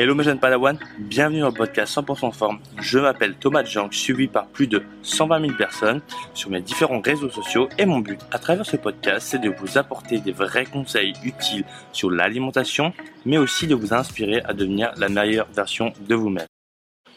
Hello mes jeunes Padawan, bienvenue dans le podcast 100% forme. Je m'appelle Thomas Jank, suivi par plus de 120 000 personnes sur mes différents réseaux sociaux et mon but à travers ce podcast c'est de vous apporter des vrais conseils utiles sur l'alimentation mais aussi de vous inspirer à devenir la meilleure version de vous-même.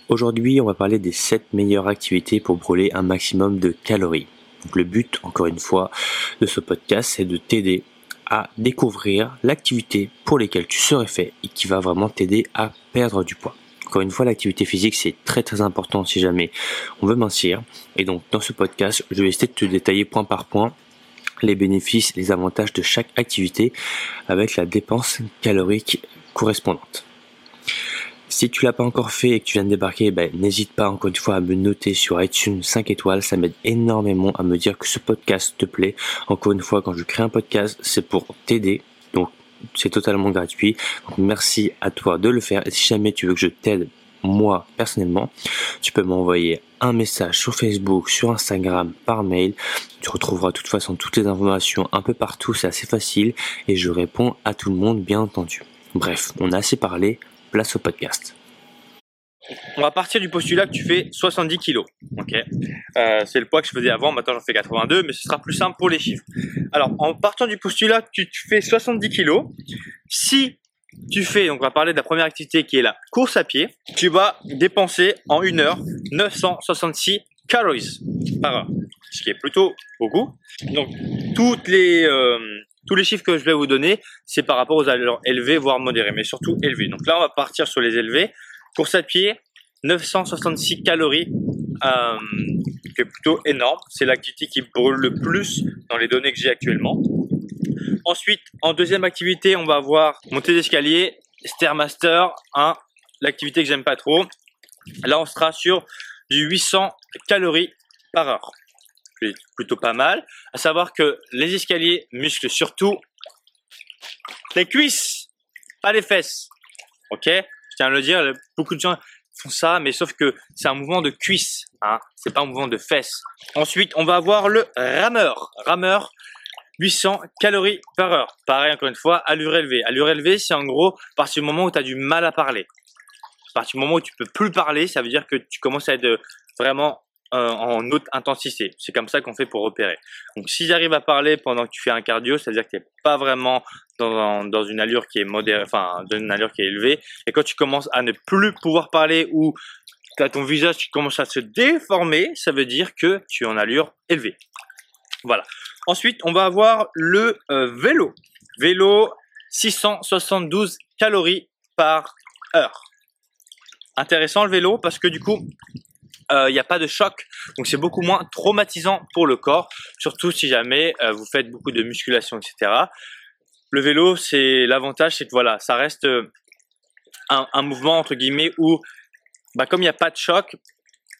Aujourd'hui on va parler des 7 meilleures activités pour brûler un maximum de calories. Donc le but, encore une fois, de ce podcast, c'est de t'aider à découvrir l'activité pour laquelle tu serais fait et qui va vraiment t'aider à perdre du poids. Encore une fois, l'activité physique, c'est très très important si jamais on veut mincir. Et donc, dans ce podcast, je vais essayer de te détailler point par point les bénéfices, les avantages de chaque activité avec la dépense calorique correspondante. Si tu l'as pas encore fait et que tu viens de débarquer, ben, n'hésite pas encore une fois à me noter sur iTunes 5 étoiles. Ça m'aide énormément à me dire que ce podcast te plaît. Encore une fois, quand je crée un podcast, c'est pour t'aider. Donc, c'est totalement gratuit. Merci à toi de le faire. Et si jamais tu veux que je t'aide, moi, personnellement, tu peux m'envoyer un message sur Facebook, sur Instagram, par mail. Tu retrouveras de toute façon toutes les informations un peu partout. C'est assez facile. Et je réponds à tout le monde, bien entendu. Bref, on a assez parlé place au podcast. On va partir du postulat que tu fais 70 kilos. Euh, c'est le poids que je faisais avant. Maintenant, j'en fais 82, mais ce sera plus simple pour les chiffres. Alors, en partant du postulat que tu fais 70 kilos, si tu fais, donc on va parler de la première activité qui est la course à pied, tu vas dépenser en une heure 966 calories par heure, ce qui est plutôt beaucoup. Donc, toutes les euh, tous les chiffres que je vais vous donner, c'est par rapport aux allures élevées, voire modérées, mais surtout élevées. Donc là, on va partir sur les élevés. Course à pied, 966 calories, euh, qui est plutôt énorme. C'est l'activité qui brûle le plus dans les données que j'ai actuellement. Ensuite, en deuxième activité, on va avoir montée d'escalier, Stairmaster, hein, l'activité que j'aime pas trop. Là, on sera sur du 800 calories par heure plutôt pas mal. À savoir que les escaliers musclent surtout les cuisses, pas les fesses. Ok? Je tiens à le dire, beaucoup de gens font ça, mais sauf que c'est un mouvement de cuisse, hein. c'est pas un mouvement de fesses. Ensuite, on va avoir le rameur. Rameur, 800 calories par heure. Pareil, encore une fois, allure élevée. Allure élevée, c'est en gros, à partir du moment où tu as du mal à parler. À partir du moment où tu peux plus parler, ça veut dire que tu commences à être vraiment euh, en haute intensité. C'est comme ça qu'on fait pour repérer. Donc si j'arrive à parler pendant que tu fais un cardio, c'est-à-dire que tu n'es pas vraiment dans, une allure qui est modérée, enfin dans une allure qui est élevée. Et quand tu commences à ne plus pouvoir parler ou as ton visage qui commence à se déformer, ça veut dire que tu es en allure élevée. Voilà. Ensuite, on va avoir le euh, vélo. Vélo, 672 calories par heure. Intéressant le vélo parce que du coup, euh, il n'y a pas de choc, donc c'est beaucoup moins traumatisant pour le corps, surtout si jamais euh, vous faites beaucoup de musculation, etc. Le vélo, c'est l'avantage, c'est que voilà, ça reste euh, un, mouvement entre guillemets où, bah, comme il n'y a pas de choc,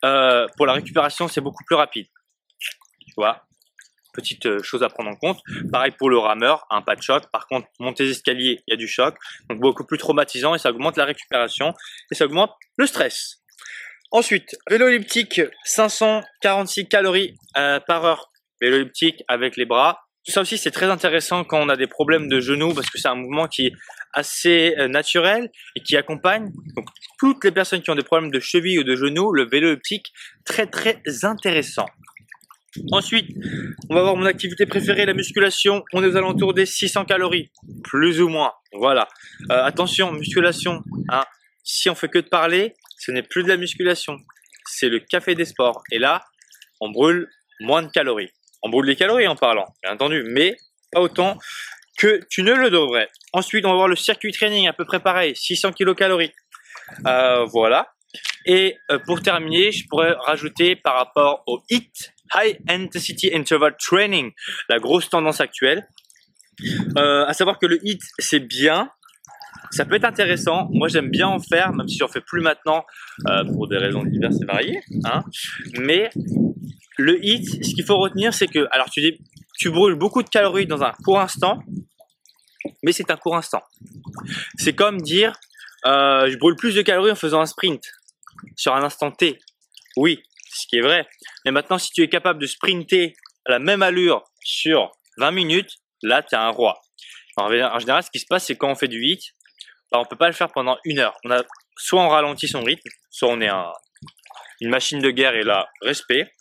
pour la récupération, c'est beaucoup plus rapide. Tu vois, petite chose à prendre en compte. Pareil pour le rameur, un pas de choc. Par contre, monter les escaliers, il y a du choc, donc beaucoup plus traumatisant et ça augmente la récupération et ça augmente le stress. Ensuite, vélo elliptique, 546 calories euh, par heure. Vélo elliptique avec les bras. Ça aussi, c'est très intéressant quand on a des problèmes de genoux parce que c'est un mouvement qui est assez euh, naturel et qui accompagne donc, toutes les personnes qui ont des problèmes de cheville ou de genoux. Le vélo elliptique, très très intéressant. Ensuite, on va voir mon activité préférée, la musculation. On est aux alentours des 600 calories, plus ou moins. Voilà. Euh, attention, musculation. Hein. Si on fait que de parler, ce n'est plus de la musculation, c'est le café des sports. Et là, on brûle moins de calories. On brûle des calories en parlant, bien entendu, mais pas autant que tu ne le devrais. Ensuite, on va voir le circuit training, à peu près pareil, 600 kilocalories. Euh, voilà. Et euh, pour terminer, je pourrais rajouter par rapport au HIT, High Intensity Interval Training, la grosse tendance actuelle. Euh, à savoir que le HIT, c'est bien, ça peut être intéressant. Moi, j'aime bien en faire, même si j'en fais plus maintenant euh, pour des raisons diverses et variées. Hein. Mais le HIT, ce qu'il faut retenir, c'est que, alors tu, dis, tu brûles beaucoup de calories dans un court instant, mais c'est un court instant. C'est comme dire, euh, je brûle plus de calories en faisant un sprint sur un instant T. Oui, ce qui est vrai. Mais maintenant, si tu es capable de sprinter à la même allure sur 20 minutes, là, tu es un roi. en général, ce qui se passe, c'est quand on fait du HIT, bah, on peut pas le faire pendant une heure. On a soit on ralentit son rythme, soit on est un, une machine de guerre et là, respect.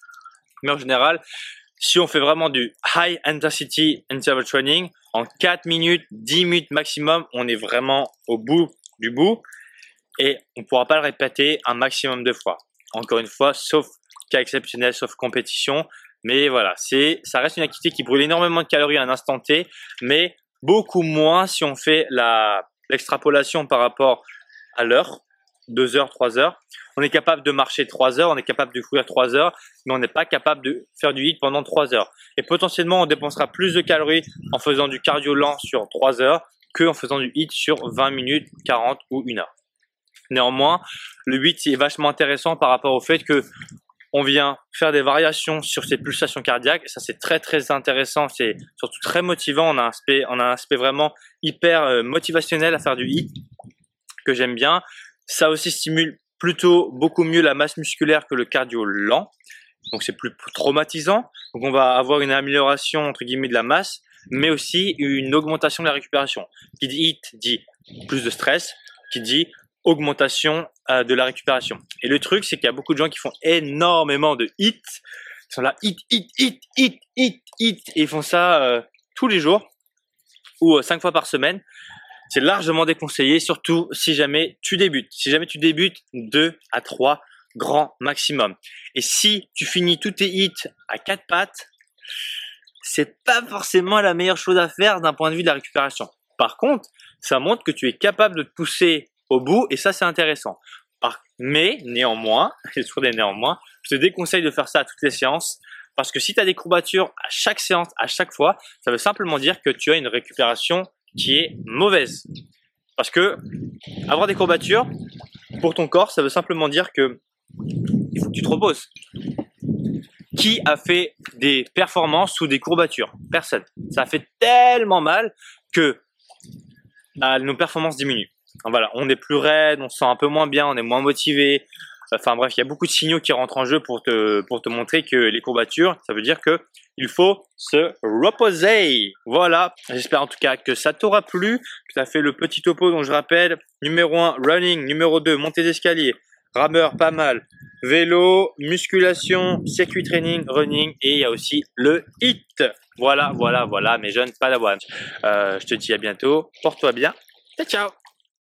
Mais en général, si on fait vraiment du high intensity interval training, en 4 minutes, 10 minutes maximum, on est vraiment au bout du bout et on ne pourra pas le répéter un maximum de fois. Encore une fois, sauf cas exceptionnel, sauf compétition. Mais voilà, ça reste une activité qui brûle énormément de calories à un instant T, mais beaucoup moins si on fait la, l'extrapolation par rapport à l'heure, 2 heures, 3 heures. On est capable de marcher 3 heures, on est capable de courir 3 heures, mais on n'est pas capable de faire du hit pendant 3 heures. Et potentiellement, on dépensera plus de calories en faisant du cardio lent sur 3 heures que en faisant du hit sur 20 minutes, 40 ou 1 heure. Néanmoins, le 8 est vachement intéressant par rapport au fait que on vient faire des variations sur ces pulsations cardiaques. Ça, c'est très, très intéressant. C'est surtout très motivant. On a un aspect, on a un aspect vraiment hyper euh, motivationnel à faire du hit que j'aime bien. Ça aussi stimule plutôt beaucoup mieux la masse musculaire que le cardio lent. Donc, c'est plus traumatisant. Donc, on va avoir une amélioration, entre guillemets, de la masse, mais aussi une augmentation de la récupération. Qui dit hit dit plus de stress, qui dit augmentation euh, de la récupération. Et le truc, c'est qu'il y a beaucoup de gens qui font énormément de hits. Ils sont là, hit, hit, hit, hit, hit, hit. Et ils font ça euh, tous les jours ou euh, cinq fois par semaine. C'est largement déconseillé, surtout si jamais tu débutes. Si jamais tu débutes, deux à trois grands maximum. Et si tu finis tous tes hits à quatre pattes, c'est pas forcément la meilleure chose à faire d'un point de vue de la récupération. Par contre, ça montre que tu es capable de te pousser au bout et ça c'est intéressant. Mais néanmoins, des néanmoins, je te déconseille de faire ça à toutes les séances parce que si tu as des courbatures à chaque séance, à chaque fois, ça veut simplement dire que tu as une récupération qui est mauvaise. Parce que avoir des courbatures pour ton corps, ça veut simplement dire que il faut que tu te reposes. Qui a fait des performances sous des courbatures? Personne. Ça fait tellement mal que bah, nos performances diminuent voilà, on est plus raide, on se sent un peu moins bien, on est moins motivé. Enfin bref, il y a beaucoup de signaux qui rentrent en jeu pour te, pour te montrer que les courbatures, ça veut dire que il faut se reposer. Voilà, j'espère en tout cas que ça t'aura plu, que as fait le petit topo dont je rappelle. Numéro 1, running. Numéro 2, montée d'escalier. Rameur, pas mal. Vélo, musculation, circuit training, running. Et il y a aussi le hit. Voilà, voilà, voilà, mes jeunes padawans. Euh, je te dis à bientôt. Porte-toi bien. Ciao, ciao